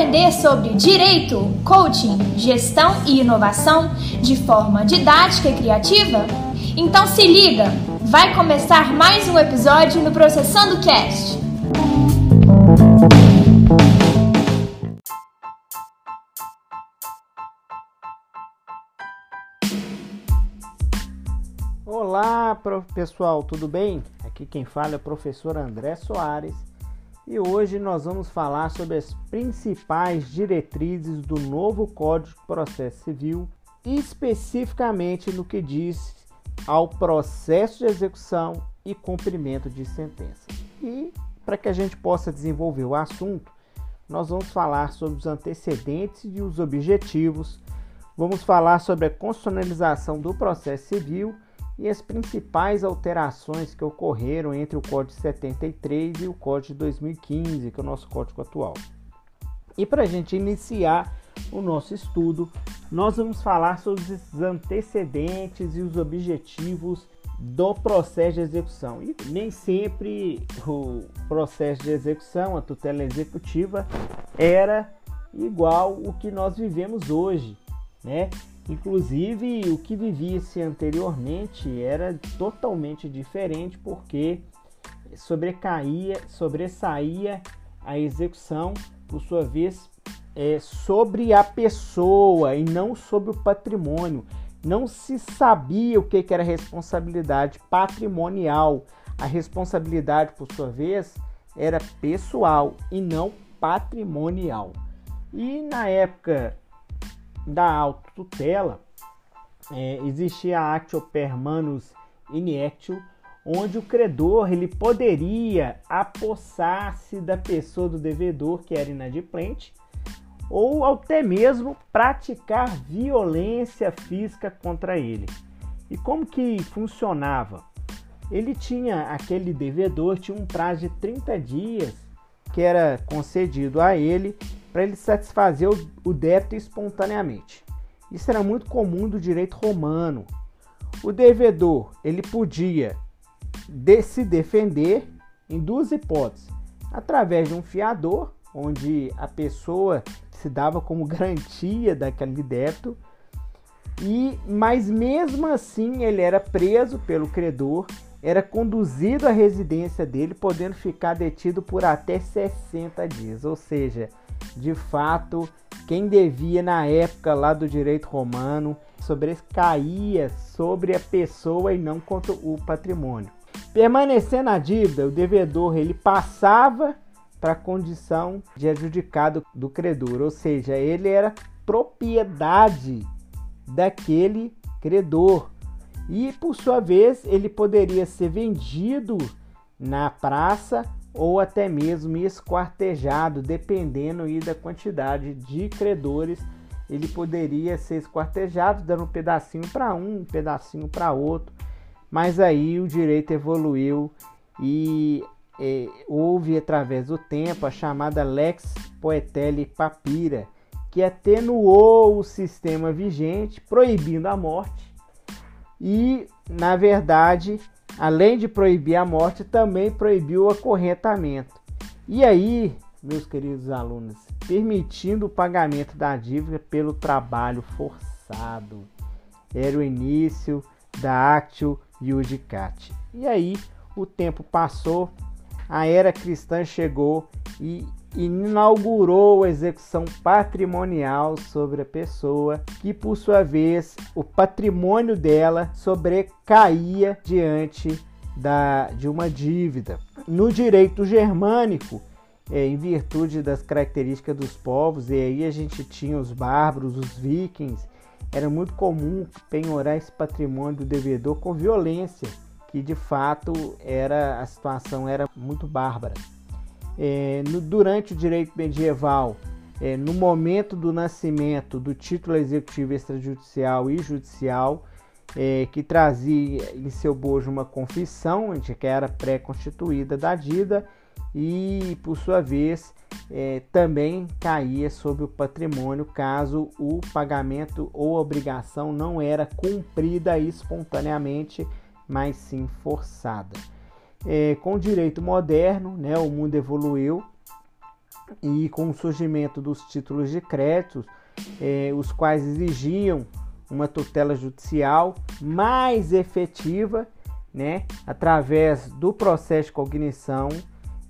aprender sobre direito, coaching, gestão e inovação de forma didática e criativa? Então se liga, vai começar mais um episódio no Processando Cast. Olá, pessoal, tudo bem? Aqui quem fala é o professor André Soares e hoje nós vamos falar sobre as principais diretrizes do novo Código de Processo Civil, especificamente no que diz ao processo de execução e cumprimento de sentença. E para que a gente possa desenvolver o assunto, nós vamos falar sobre os antecedentes e os objetivos, vamos falar sobre a constitucionalização do processo civil e as principais alterações que ocorreram entre o Código 73 e o Código de 2015, que é o nosso código atual. E para a gente iniciar o nosso estudo, nós vamos falar sobre os antecedentes e os objetivos do processo de execução. E nem sempre o processo de execução, a tutela executiva, era igual o que nós vivemos hoje, né? Inclusive, o que vivia-se anteriormente era totalmente diferente porque sobrecaía, sobressaía a execução, por sua vez, é, sobre a pessoa e não sobre o patrimônio. Não se sabia o que era responsabilidade patrimonial. A responsabilidade, por sua vez, era pessoal e não patrimonial. E na época da autotutela, é, existia a actio per manus inectio, onde o credor ele poderia apossar-se da pessoa do devedor que era inadimplente ou até mesmo praticar violência física contra ele. E como que funcionava? Ele tinha aquele devedor tinha um prazo de 30 dias que era concedido a ele para ele satisfazer o débito espontaneamente. Isso era muito comum do direito romano. O devedor ele podia de se defender em duas hipóteses: através de um fiador, onde a pessoa se dava como garantia daquele débito, e mas mesmo assim ele era preso pelo credor, era conduzido à residência dele, podendo ficar detido por até 60 dias, ou seja, de fato, quem devia na época lá do direito romano sobrecaía sobre a pessoa e não contra o patrimônio. Permanecendo a dívida, o devedor ele passava para a condição de adjudicado do credor, ou seja, ele era propriedade daquele credor. E por sua vez, ele poderia ser vendido na praça ou até mesmo esquartejado, dependendo da quantidade de credores. Ele poderia ser esquartejado, dando um pedacinho para um, um pedacinho para outro. Mas aí o direito evoluiu e é, houve através do tempo a chamada Lex Poetelli Papira, que atenuou o sistema vigente, proibindo a morte e, na verdade, além de proibir a morte, também proibiu o acorrentamento. E aí, meus queridos alunos, permitindo o pagamento da dívida pelo trabalho forçado. Era o início da Actio Iudicate. E aí, o tempo passou, a era cristã chegou e inaugurou a execução patrimonial sobre a pessoa, que por sua vez o patrimônio dela sobrecaía diante da, de uma dívida. No direito germânico, é, em virtude das características dos povos, e aí a gente tinha os bárbaros, os vikings, era muito comum penhorar esse patrimônio do devedor com violência, que de fato era a situação era muito bárbara é, no, durante o direito medieval, é, no momento do nascimento do título executivo extrajudicial e judicial, é, que trazia em seu bojo uma confissão, que era pré-constituída da dívida, e por sua vez é, também caía sobre o patrimônio caso o pagamento ou obrigação não era cumprida espontaneamente, mas sim forçada. É, com o direito moderno, né, o mundo evoluiu e com o surgimento dos títulos de crédito, eh, os quais exigiam uma tutela judicial mais efetiva, né, através do processo de cognição,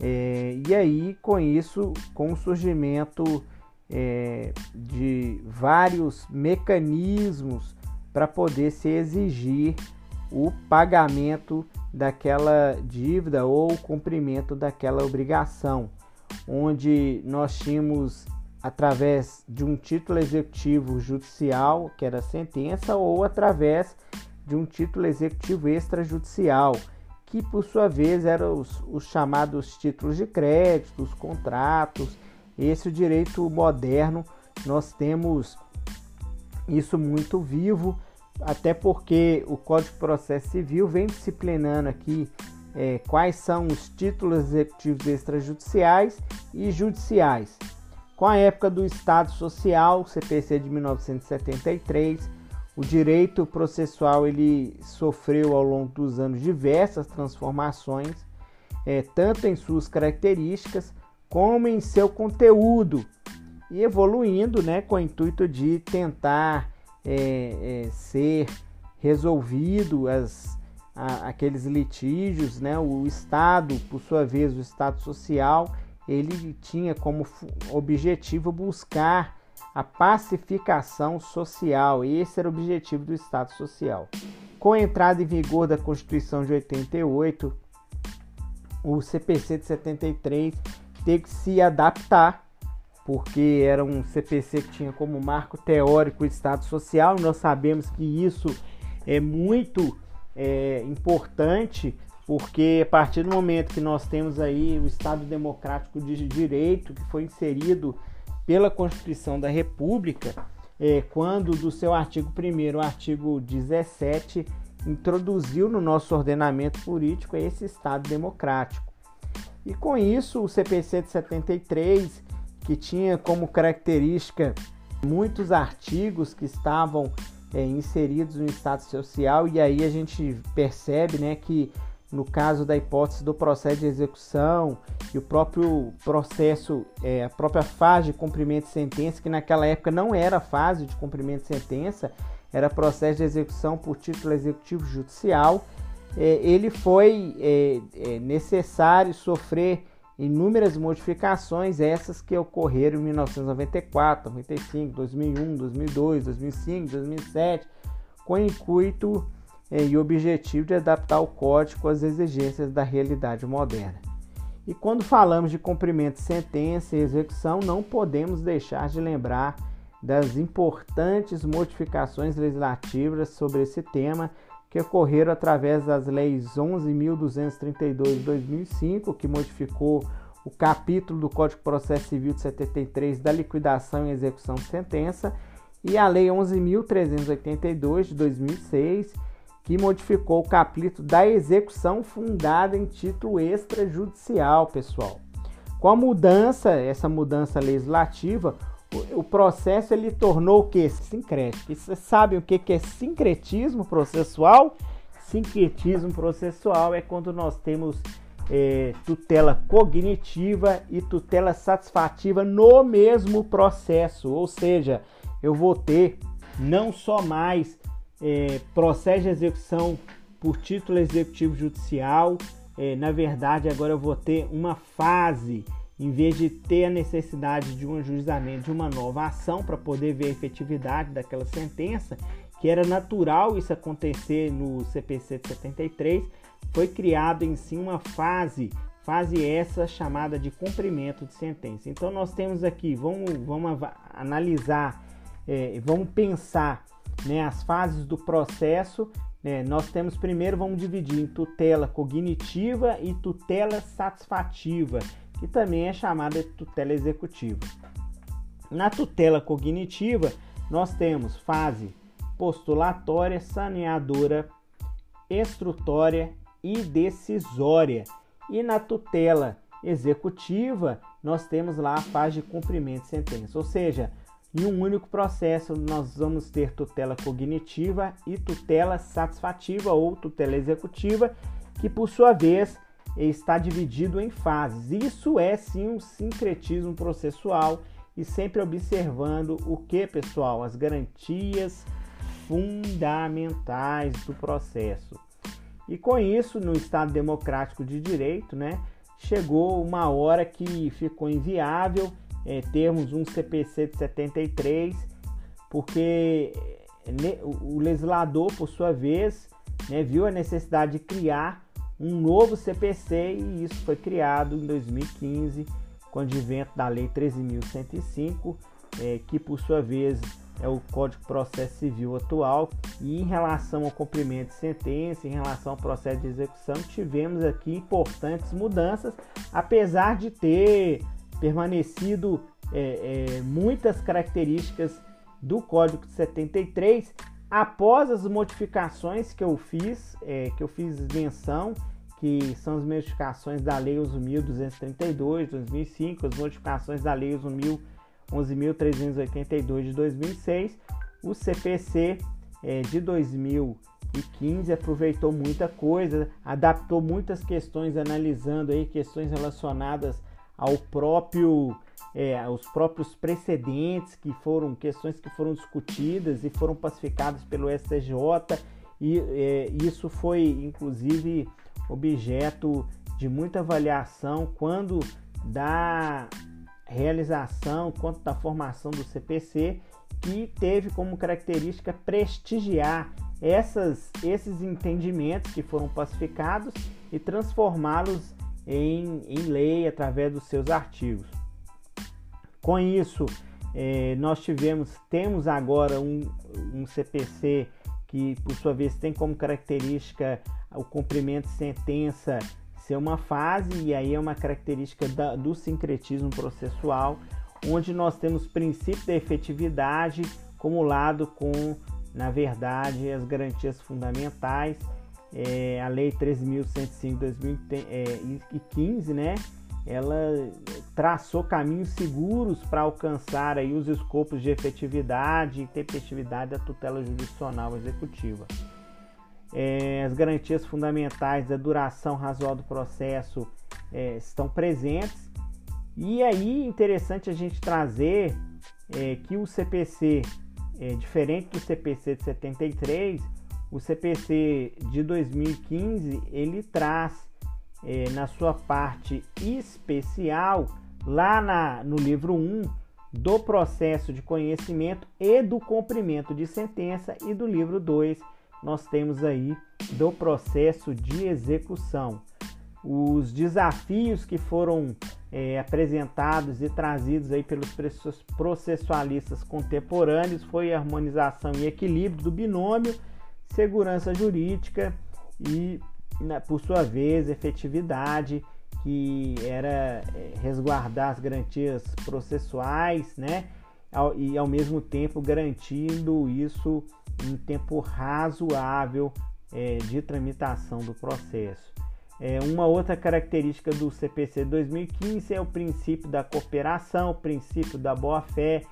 eh, e aí com isso, com o surgimento eh, de vários mecanismos para poder se exigir o pagamento daquela dívida ou o cumprimento daquela obrigação, onde nós tínhamos através de um título executivo judicial, que era sentença, ou através de um título executivo extrajudicial, que por sua vez eram os, os chamados títulos de crédito, os contratos. Esse direito moderno, nós temos isso muito vivo até porque o Código de Processo Civil vem disciplinando aqui é, quais são os títulos executivos extrajudiciais e judiciais. Com a época do Estado Social, CPC de 1973, o direito processual ele sofreu ao longo dos anos diversas transformações, é, tanto em suas características como em seu conteúdo, e evoluindo né, com o intuito de tentar é, é, ser resolvido as, a, aqueles litígios, né? O Estado, por sua vez, o Estado social, ele tinha como objetivo buscar a pacificação social. Esse era o objetivo do Estado social. Com a entrada em vigor da Constituição de 88, o CPC de 73 teve que se adaptar porque era um CPC que tinha como marco teórico o Estado Social. Nós sabemos que isso é muito é, importante, porque a partir do momento que nós temos aí o Estado Democrático de Direito, que foi inserido pela Constituição da República, é, quando do seu artigo 1 o artigo 17 introduziu no nosso ordenamento político esse Estado democrático. E com isso, o CPC de 73 que tinha como característica muitos artigos que estavam é, inseridos no Estado Social, e aí a gente percebe né, que no caso da hipótese do processo de execução e o próprio processo, é, a própria fase de cumprimento de sentença, que naquela época não era fase de cumprimento de sentença, era processo de execução por título executivo judicial, é, ele foi é, é necessário sofrer inúmeras modificações, essas que ocorreram em 1994, 95, 2001, 2002, 2005, 2007, com o intuito eh, e objetivo de adaptar o código às exigências da realidade moderna. E quando falamos de cumprimento de sentença e execução, não podemos deixar de lembrar das importantes modificações legislativas sobre esse tema que ocorreram através das leis 11.232 de 2005, que modificou o capítulo do Código de Processo Civil de 73 da liquidação e execução de sentença, e a Lei 11.382 de 2006, que modificou o capítulo da execução fundada em título extrajudicial, pessoal. Com a mudança, essa mudança legislativa, o processo ele tornou o que? Sincrético. E vocês sabem o que é sincretismo processual? Sincretismo processual é quando nós temos é, tutela cognitiva e tutela satisfativa no mesmo processo. Ou seja, eu vou ter não só mais é, processo de execução por título executivo judicial, é, na verdade agora eu vou ter uma fase em vez de ter a necessidade de um ajuizamento de uma nova ação para poder ver a efetividade daquela sentença, que era natural isso acontecer no CPC de 73, foi criado em si uma fase, fase essa chamada de cumprimento de sentença. Então nós temos aqui, vamos, vamos analisar, é, vamos pensar né, as fases do processo. Né, nós temos primeiro, vamos dividir em tutela cognitiva e tutela satisfativa que também é chamada de tutela executiva. Na tutela cognitiva, nós temos fase postulatória, saneadora, instrutória e decisória. E na tutela executiva, nós temos lá a fase de cumprimento de sentença. Ou seja, em um único processo, nós vamos ter tutela cognitiva e tutela satisfativa ou tutela executiva, que por sua vez está dividido em fases. Isso é sim um sincretismo processual e sempre observando o que, pessoal? As garantias fundamentais do processo. E com isso, no Estado Democrático de Direito, né, chegou uma hora que ficou inviável é, termos um CPC de 73, porque né, o legislador, por sua vez, né, viu a necessidade de criar um novo CPC e isso foi criado em 2015 com o advento da Lei 13.105, é, que por sua vez é o Código de Processo Civil atual. E em relação ao cumprimento de sentença, em relação ao processo de execução, tivemos aqui importantes mudanças, apesar de ter permanecido é, é, muitas características do Código de 73 após as modificações que eu fiz, é, que eu fiz menção, que são as modificações da Lei 11.232 de 2005, as modificações da Lei 11.382 de 2006, o CPC é, de 2015 aproveitou muita coisa, adaptou muitas questões, analisando aí questões relacionadas ao próprio é, aos próprios precedentes que foram questões que foram discutidas e foram pacificadas pelo STJ e é, isso foi inclusive objeto de muita avaliação quando da realização quanto da formação do CPC que teve como característica prestigiar essas, esses entendimentos que foram pacificados e transformá-los em, em lei através dos seus artigos. Com isso, eh, nós tivemos, temos agora um, um CPC que, por sua vez, tem como característica o cumprimento de sentença ser uma fase, e aí é uma característica da, do sincretismo processual, onde nós temos princípio da efetividade acumulado com, na verdade, as garantias fundamentais é, a Lei 13.105 de 2015, né? Ela traçou caminhos seguros para alcançar aí os escopos de efetividade e tempestividade da tutela jurisdicional executiva. É, as garantias fundamentais da duração razoável do processo é, estão presentes. E aí, interessante a gente trazer é, que o CPC, é, diferente do CPC de 73, o CPC de 2015 ele traz é, na sua parte especial, lá na, no livro 1, do processo de conhecimento e do cumprimento de sentença, e do livro 2, nós temos aí do processo de execução. Os desafios que foram é, apresentados e trazidos aí pelos processualistas contemporâneos foi harmonização e equilíbrio do binômio segurança jurídica e, por sua vez, efetividade, que era é, resguardar as garantias processuais, né? E ao mesmo tempo garantindo isso em tempo razoável é, de tramitação do processo. É, uma outra característica do CPC 2015 é o princípio da cooperação, o princípio da boa-fé,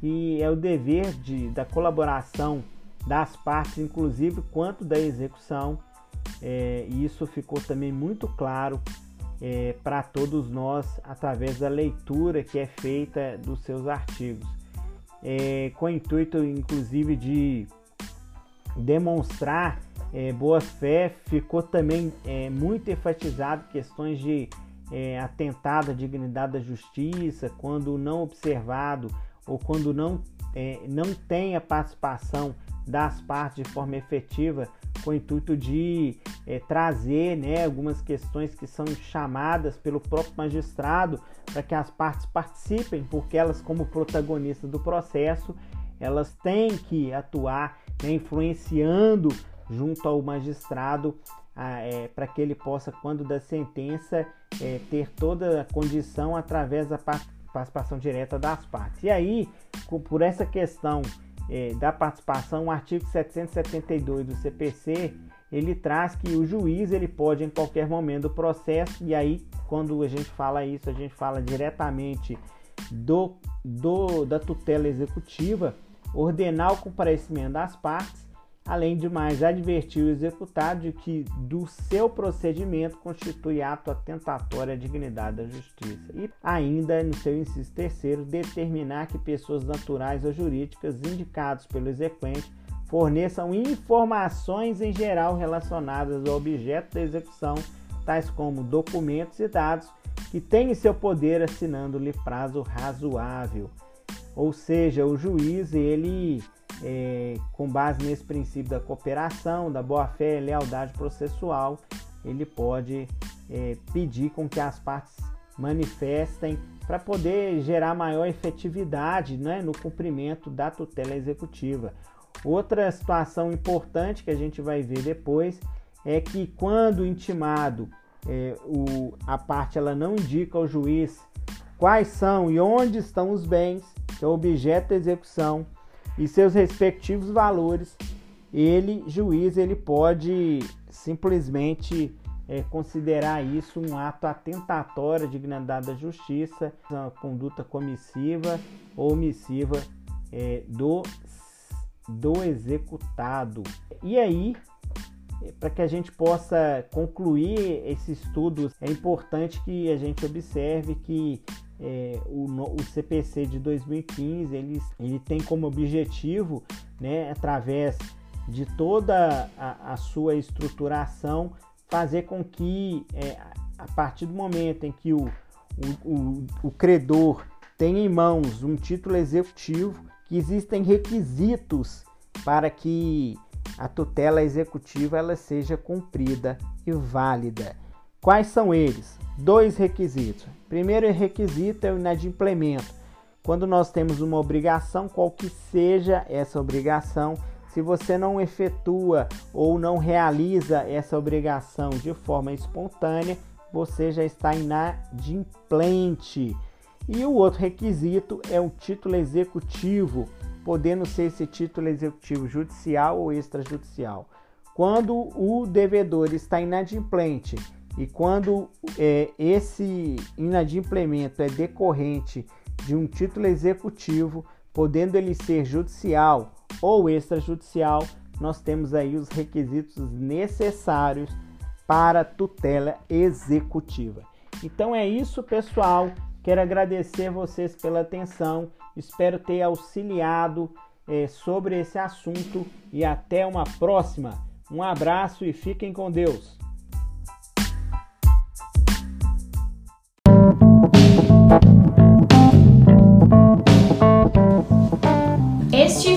que é o dever de, da colaboração das partes, inclusive quanto da execução. É, e isso ficou também muito claro é, para todos nós através da leitura que é feita dos seus artigos, é, com o intuito, inclusive, de demonstrar é, boa fé, ficou também é, muito enfatizado questões de é, atentado à dignidade da justiça, quando não observado ou quando não, não tem a participação das partes de forma efetiva, com o intuito de é, trazer né, algumas questões que são chamadas pelo próprio magistrado para que as partes participem, porque elas, como protagonistas do processo, elas têm que atuar né, influenciando junto ao magistrado é, para que ele possa, quando da sentença, é, ter toda a condição através da participação direta das partes. E aí, por essa questão é, da participação, o artigo 772 do CPC ele traz que o juiz ele pode em qualquer momento do processo e aí quando a gente fala isso a gente fala diretamente do, do da tutela executiva ordenar o comparecimento das partes além de mais advertir o executado de que do seu procedimento constitui ato atentatório à dignidade da justiça. E ainda, no seu inciso terceiro, determinar que pessoas naturais ou jurídicas indicadas pelo exequente forneçam informações em geral relacionadas ao objeto da execução, tais como documentos e dados que têm em seu poder assinando-lhe prazo razoável. Ou seja, o juiz ele é, com base nesse princípio da cooperação, da boa-fé e lealdade processual, ele pode é, pedir com que as partes manifestem para poder gerar maior efetividade né, no cumprimento da tutela executiva. Outra situação importante que a gente vai ver depois é que quando intimado é, o, a parte ela não indica ao juiz quais são e onde estão os bens, que é objeto da execução, e seus respectivos valores, ele, juiz, ele pode simplesmente é, considerar isso um ato atentatório à dignidade da justiça, uma conduta comissiva ou omissiva é, do, do executado. E aí, para que a gente possa concluir esse estudo, é importante que a gente observe que é, o, o, CPC de 2015 ele, ele tem como objetivo, né, através de toda a, a sua estruturação, fazer com que, é, a partir do momento em que o, o, o, credor tem em mãos um título executivo, que existem requisitos para que a tutela executiva ela seja cumprida e válida. Quais são eles? Dois requisitos. Primeiro requisito é o inadimplemento. Quando nós temos uma obrigação, qual que seja essa obrigação, se você não efetua ou não realiza essa obrigação de forma espontânea, você já está inadimplente. E o outro requisito é o título executivo, podendo ser esse título executivo judicial ou extrajudicial. Quando o devedor está inadimplente e quando é, esse inadimplemento é decorrente de um título executivo, podendo ele ser judicial ou extrajudicial, nós temos aí os requisitos necessários para tutela executiva. Então é isso, pessoal. Quero agradecer vocês pela atenção. Espero ter auxiliado é, sobre esse assunto e até uma próxima. Um abraço e fiquem com Deus.